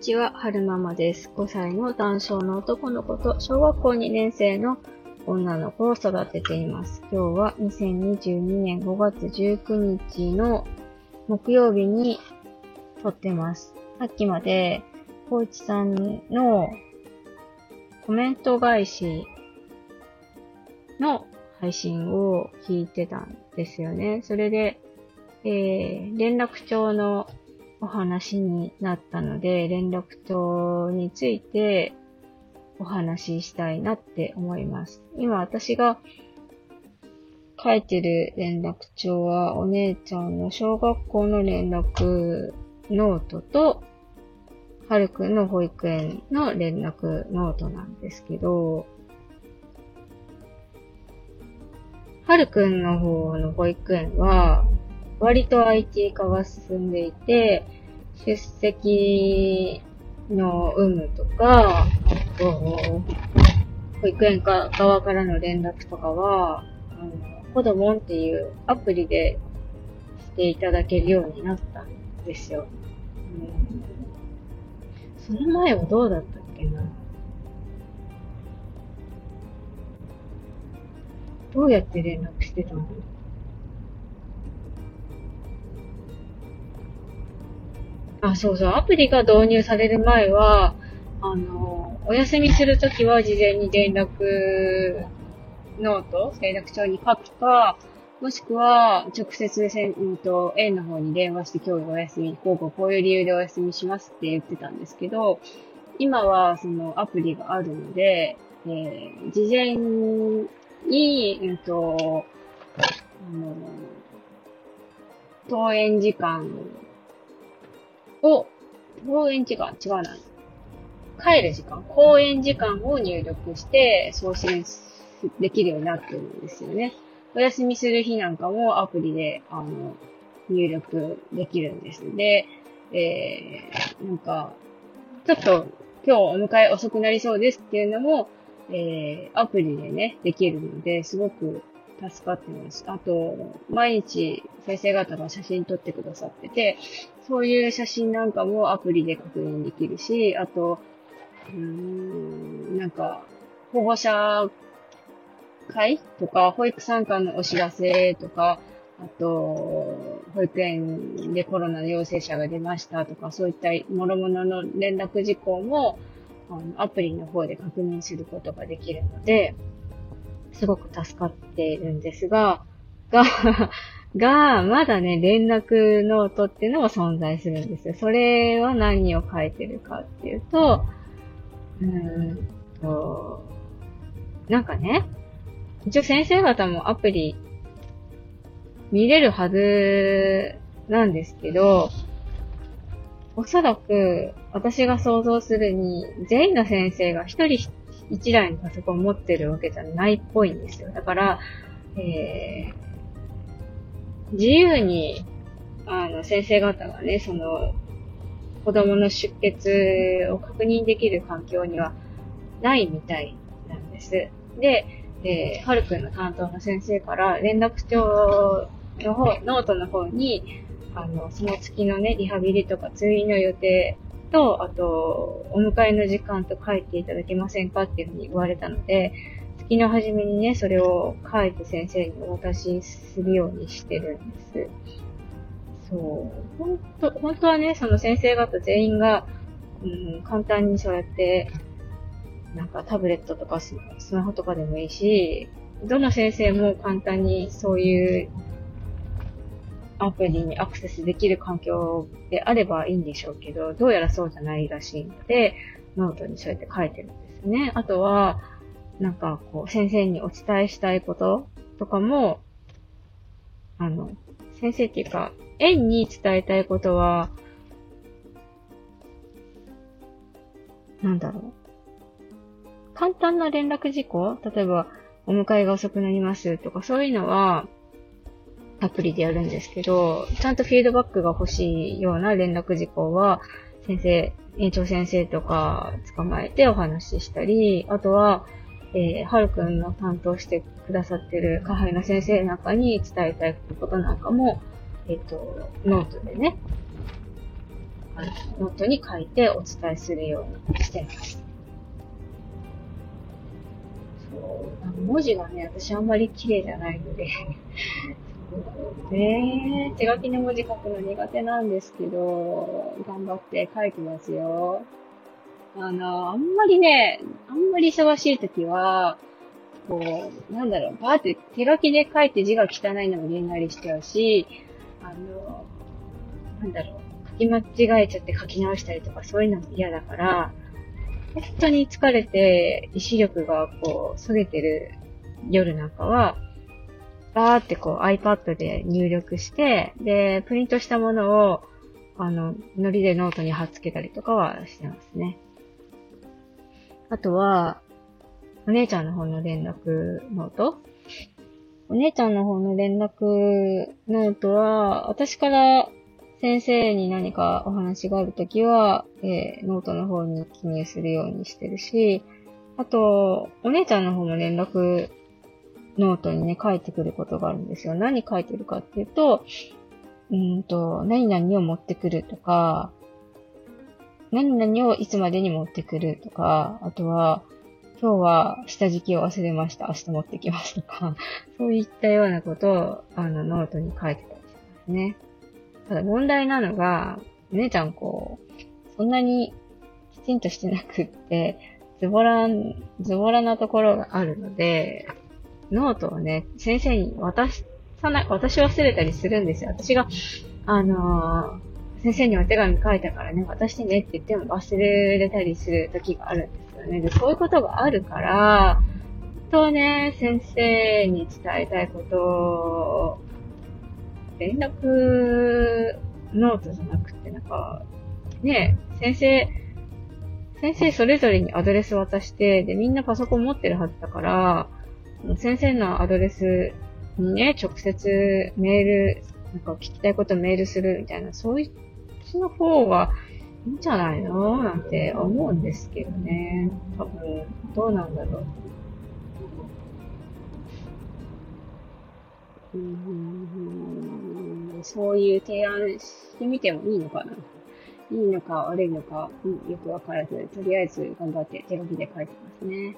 ちは、はるママです。5歳の男性の男の子と小学校2年生の女の子を育てています。今日は2022年5月19日の木曜日に撮ってます。さっきまで、コーチさんのコメント返しの配信を聞いてたんですよね。それで、えー、連絡帳のお話になったので、連絡帳についてお話ししたいなって思います。今私が書いてる連絡帳はお姉ちゃんの小学校の連絡ノートと、はるくんの保育園の連絡ノートなんですけど、はるくんの方の保育園は、割と IT 化が進んでいて、出席の有無とか、あと、保育園か側からの連絡とかは、あの、子供っていうアプリでしていただけるようになったんですよ。うん、その前はどうだったっけな？どうやって連絡してたの？あ、そうそう、アプリが導入される前は、あの、お休みするときは事前に連絡ノート、連絡帳に書くか、もしくは、直接せん、うんと、園の方に電話して今日お休み、こうこうこういう理由でお休みしますって言ってたんですけど、今はそのアプリがあるので、えー、事前に、うんと、あの、登園時間を、登園時間、違うな。帰る時間、公演時間を入力して送信できるようになってるんですよね。お休みする日なんかもアプリで、あの、入力できるんです。で、えー、なんか、ちょっと今日お迎え遅くなりそうですっていうのも、えー、アプリでね、できるので、すごく助かってます。あと、毎日先生方が写真撮ってくださってて、そういう写真なんかもアプリで確認できるし、あと、うーん、なんか、保護者会とか、保育参観のお知らせとか、あと、保育園でコロナの陽性者が出ましたとか、そういった諸々の連絡事項も、あのアプリの方で確認することができるので、すごく助かっているんですが、が、が、まだね、連絡ノートっていうのが存在するんですよ。それは何を書いてるかっていうと、うーんと、なんかね、一応先生方もアプリ見れるはずなんですけど、おそらく私が想像するに、全員の先生が一人一台のパソコン持ってるわけじゃないっぽいんですよ。だから、えー、自由に、あの、先生方がね、その、子供の出血を確認できる環境にはないみたいなんです。で、えー、はるくんの担当の先生から連絡帳の方、ノートの方に、あの、その月のね、リハビリとか通院の予定と、あと、お迎えの時間と書いていただけませんかっていうふうに言われたので、月の初めにね、それを書いて先生にお渡しするようにしてるんです。そう。本当本当はね、その先生方全員が、うん、簡単にそうやって、なんかタブレットとかスマホとかでもいいし、どの先生も簡単にそういうアプリにアクセスできる環境であればいいんでしょうけど、どうやらそうじゃないらしいので、ノートにそうやって書いてるんですね。あとは、なんかこう、先生にお伝えしたいこととかも、あの、先生っていうか、園に伝えたいことは、なんだろう。簡単な連絡事項？例えば、お迎えが遅くなりますとか、そういうのは、アプリでやるんですけど、ちゃんとフィードバックが欲しいような連絡事項は、先生、園長先生とか捕まえてお話ししたり、あとは、えー、はるくんの担当してくださってる下輩の先生なんかに伝えたいことなんかも、えっ、ー、と、ノートでね、ノートに書いてお伝えするようにしてます。そう。文字がね、私あんまり綺麗じゃないのでね手書きの文字書くの苦手なんですけど、頑張って書いてますよ。あの、あんまりね、あんまり忙しい時は、こう、なんだろう、バーって手書きで書いて字が汚いのもげんなりしちゃうし、あの、なんだろう、書き間違えちゃって書き直したりとかそういうのも嫌だから、本当に疲れて意志力がこう、そげてる夜なんかは、バーってこう iPad で入力して、で、プリントしたものを、あの、ノリでノートに貼っつけたりとかはしてますね。あとは、お姉ちゃんの方の連絡ノートお姉ちゃんの方の連絡ノートは、私から先生に何かお話があるときは、えー、ノートの方に記入するようにしてるし、あと、お姉ちゃんの方も連絡ノートにね、書いてくることがあるんですよ。何書いてるかっていうと、うんと、何々を持ってくるとか、何々をいつまでに持ってくるとか、あとは、今日は下敷きを忘れました。明日持ってきますとか、そういったようなことを、あの、ノートに書いてたりしますね。ただ問題なのが、姉ちゃんこう、そんなにきちんとしてなくって、ズボラ、ズボラなところがあるので、ノートをね、先生に渡さない、渡し忘れたりするんですよ。私が、あのー、先生にお手紙書いたからね、渡してねって言っても忘れたりする時があるんですよね。で、そういうことがあるから、とね、先生に伝えたいことを、連絡ノートじゃなくて、なんか、ね、先生、先生それぞれにアドレス渡して、で、みんなパソコン持ってるはずだから、先生のアドレスにね、直接メール、なんか聞きたいことメールするみたいな、そういうの方がいいんじゃないの？なんて思うんですけどね。多分、どうなんだろう。うんそういう提案してみてもいいのかないいのか悪いのか、よくわからず、とりあえず頑張って手書きで書いてますね。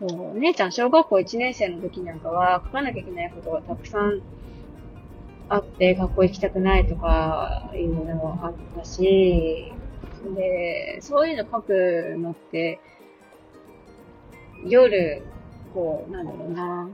そう、お姉ちゃん小学校1年生の時なんかは書かなきゃいけないことがたくさんあって、学校行きたくないとかいうのもあったし、で、そういうの書くのって、夜、こう、なんだろうな、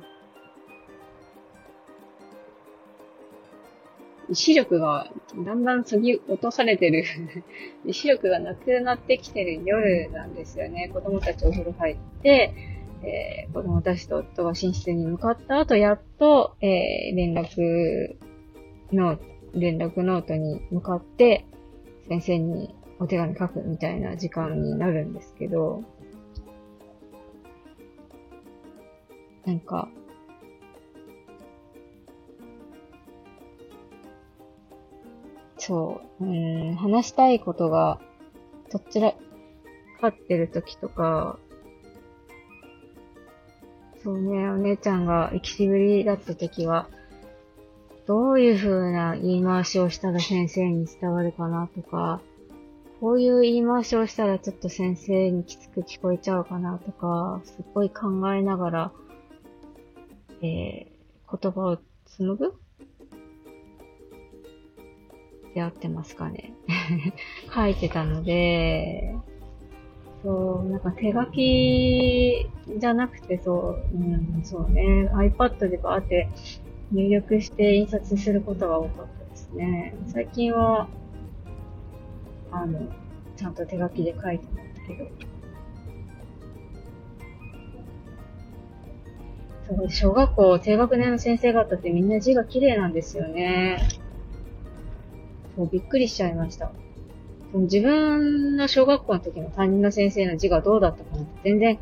意志力がだんだんそぎ落とされてる。意志力がなくなってきてる夜なんですよね。子供たちお風呂入って、えー、子供たちと夫が寝室に向かった後、やっと、えー、連絡の、連絡ノートに向かって、先生にお手紙書くみたいな時間になるんですけど、なんか、そう、うん、話したいことが、どちらかってる時とか、そうね、お姉ちゃんが行きしぶりだった時は、どういう風な言い回しをしたら先生に伝わるかなとか、こういう言い回しをしたらちょっと先生にきつく聞こえちゃうかなとか、すっごい考えながら、えー、言葉を紡ぐ？って合ってますかね。書いてたので、そう、なんか手書きじゃなくて、そう、うん、そうね、iPad でバーって入力して印刷することが多かったですね。最近は、あの、ちゃんと手書きで書いてますけど。そう、小学校低学年の先生方ってみんな字が綺麗なんですよね。そう、びっくりしちゃいました。自分の小学校の時の担任の先生の字がどうだったかなって全然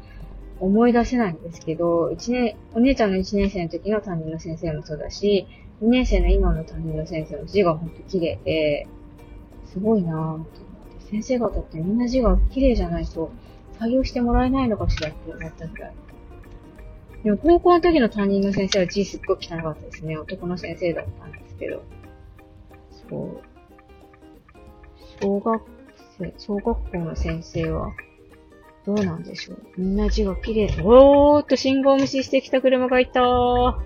思い出せないんですけど、一年、お姉ちゃんの1年生の時の担任の先生もそうだし、2年生の今の担任の先生の字がほんと綺麗で、すごいなぁと思って。先生方ってみんな字が綺麗じゃないと採用してもらえないのかしらって思ったぐらい。でも高校の時の担任の先生は字すっごい汚かったですね。男の先生だったんですけど。そう。小学生、小学校の先生は、どうなんでしょう？みんな字が綺麗。おーっと信号無視してきた車がいたー。よ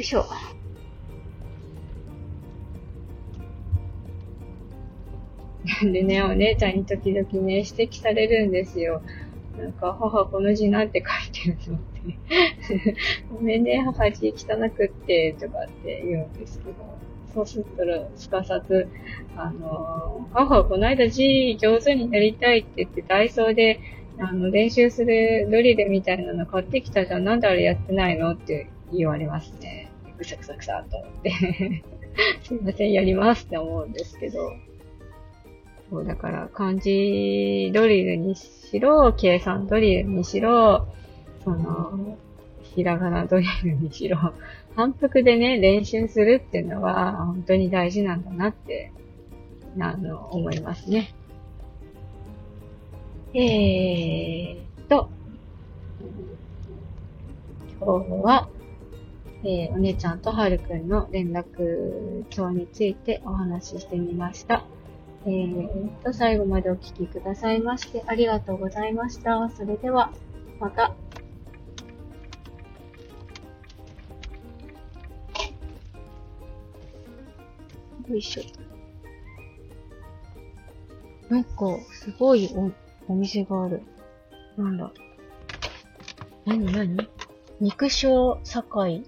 いしょ。でね、お姉ちゃんに時々ね、指摘されるんですよ。なんか、母この字なんて書いてるの ごめんね、母字汚くって、とかって言うんですけど。そうすったら、すかさず、あの、母はこの間字上手になりたいって言って、ダイソーで、あの、練習するドリルみたいなの買ってきたじゃん。なんであれやってないのって言われますね。ぐさぐさぐさと思って すいません、やりますって思うんですけど。そう、だから漢字ドリルにしろ、計算ドリルにしろ、その、ひらがなドリルにしろ、反復でね、練習するっていうのは、本当に大事なんだなって、あの、思いますね。えーと、今日は、えー、お姉ちゃんとはるくんの連絡帳についてお話ししてみました。えー、と、最後までお聴きくださいましてありがとうございました。それでは、また。よいしょ。なんか、すごいお、お店がある。なんだ。なになに肉商堺。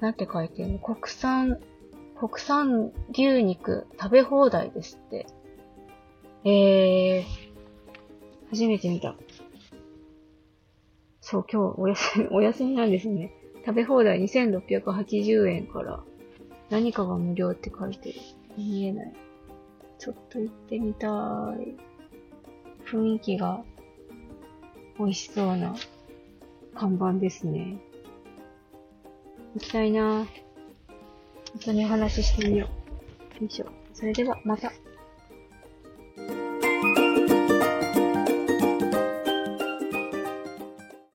なんて書いてる？の国産国産牛肉食べ放題ですって。えー、初めて見た。そう、今日お休み、お休みなんですね。食べ放題2680円から何かが無料って書いてる。見えない。ちょっと行ってみたい。雰囲気が美味しそうな看板ですね。行きたいなぁ。本当にお話ししてみよう。よいしょ。それでは、また。